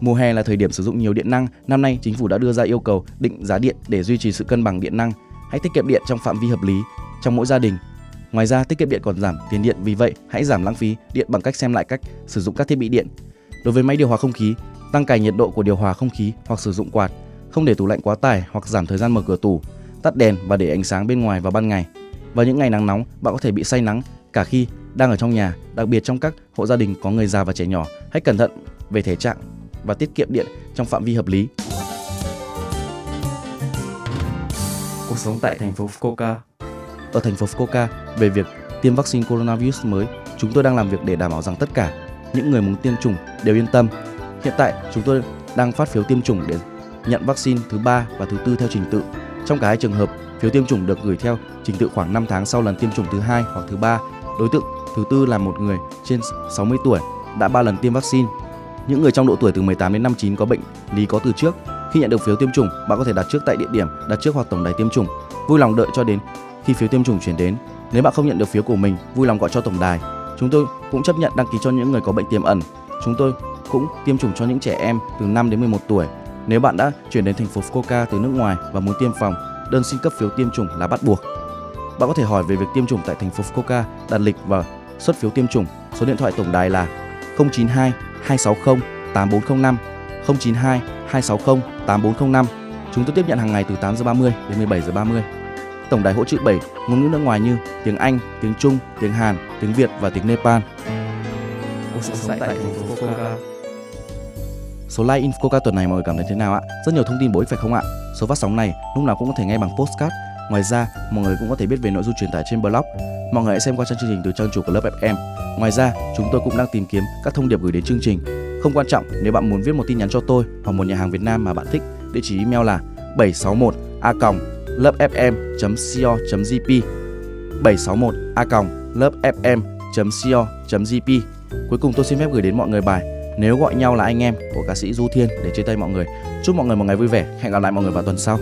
Mùa hè là thời điểm sử dụng nhiều điện năng. Năm nay, chính phủ đã đưa ra yêu cầu định giá điện để duy trì sự cân bằng điện năng. Hãy tiết kiệm điện trong phạm vi hợp lý trong mỗi gia đình. Ngoài ra, tiết kiệm điện còn giảm tiền điện, vì vậy hãy giảm lãng phí điện bằng cách xem lại cách sử dụng các thiết bị điện. Đối với máy điều hòa không khí, tăng cài nhiệt độ của điều hòa không khí hoặc sử dụng quạt, không để tủ lạnh quá tải hoặc giảm thời gian mở cửa tủ, tắt đèn và để ánh sáng bên ngoài vào ban ngày. Vào những ngày nắng nóng, bạn có thể bị say nắng cả khi đang ở trong nhà, đặc biệt trong các hộ gia đình có người già và trẻ nhỏ. Hãy cẩn thận về thể trạng và tiết kiệm điện trong phạm vi hợp lý. Cuộc sống tại thành phố Fukuoka. Ở thành phố Fukuoka, về việc tiêm vaccine coronavirus mới, chúng tôi đang làm việc để đảm bảo rằng tất cả những người muốn tiêm chủng đều yên tâm. Hiện tại, chúng tôi đang phát phiếu tiêm chủng để nhận vaccine thứ ba và thứ tư theo trình tự. Trong cả hai trường hợp, phiếu tiêm chủng được gửi theo trình tự khoảng 5 tháng sau lần tiêm chủng thứ hai hoặc thứ ba. Đối tượng thứ tư là một người trên 60 tuổi đã 3 lần tiêm vaccine. Những người trong độ tuổi từ 18 đến 59 có bệnh lý có từ trước. Khi nhận được phiếu tiêm chủng, bạn có thể đặt trước tại địa điểm đặt trước hoặc tổng đài tiêm chủng. Vui lòng đợi cho đến khi phiếu tiêm chủng chuyển đến. Nếu bạn không nhận được phiếu của mình, vui lòng gọi cho tổng đài. Chúng tôi cũng chấp nhận đăng ký cho những người có bệnh tiềm ẩn. Chúng tôi cũng tiêm chủng cho những trẻ em từ 5 đến 11 tuổi. Nếu bạn đã chuyển đến thành phố Fukuoka từ nước ngoài và muốn tiêm phòng, đơn xin cấp phiếu tiêm chủng là bắt buộc. Bạn có thể hỏi về việc tiêm chủng tại thành phố Fukuoka, đặt lịch và xuất phiếu tiêm chủng. Số điện thoại tổng đài là 092 260 8405 092 260 8405. Chúng tôi tiếp nhận hàng ngày từ 8 giờ 30 đến 17 giờ 30. Tổng đài hỗ trợ 7 ngôn ngữ nước ngoài như tiếng Anh, tiếng Trung, tiếng Hàn, tiếng Việt và tiếng Nepal. Số like in Fukuoka tuần này mọi người cảm thấy thế nào ạ? Rất nhiều thông tin bổ ích phải không ạ? Số phát sóng này lúc nào cũng có thể nghe bằng postcard. Ngoài ra, mọi người cũng có thể biết về nội dung truyền tải trên blog. Mọi người hãy xem qua trang chương trình từ trang chủ của lớp FM. Ngoài ra, chúng tôi cũng đang tìm kiếm các thông điệp gửi đến chương trình. Không quan trọng nếu bạn muốn viết một tin nhắn cho tôi hoặc một nhà hàng Việt Nam mà bạn thích, địa chỉ email là 761 a lớpfm.co.jp 761 a lớpfm.co.jp Cuối cùng tôi xin phép gửi đến mọi người bài Nếu gọi nhau là anh em của ca sĩ Du Thiên để chia tay mọi người. Chúc mọi người một ngày vui vẻ. Hẹn gặp lại mọi người vào tuần sau.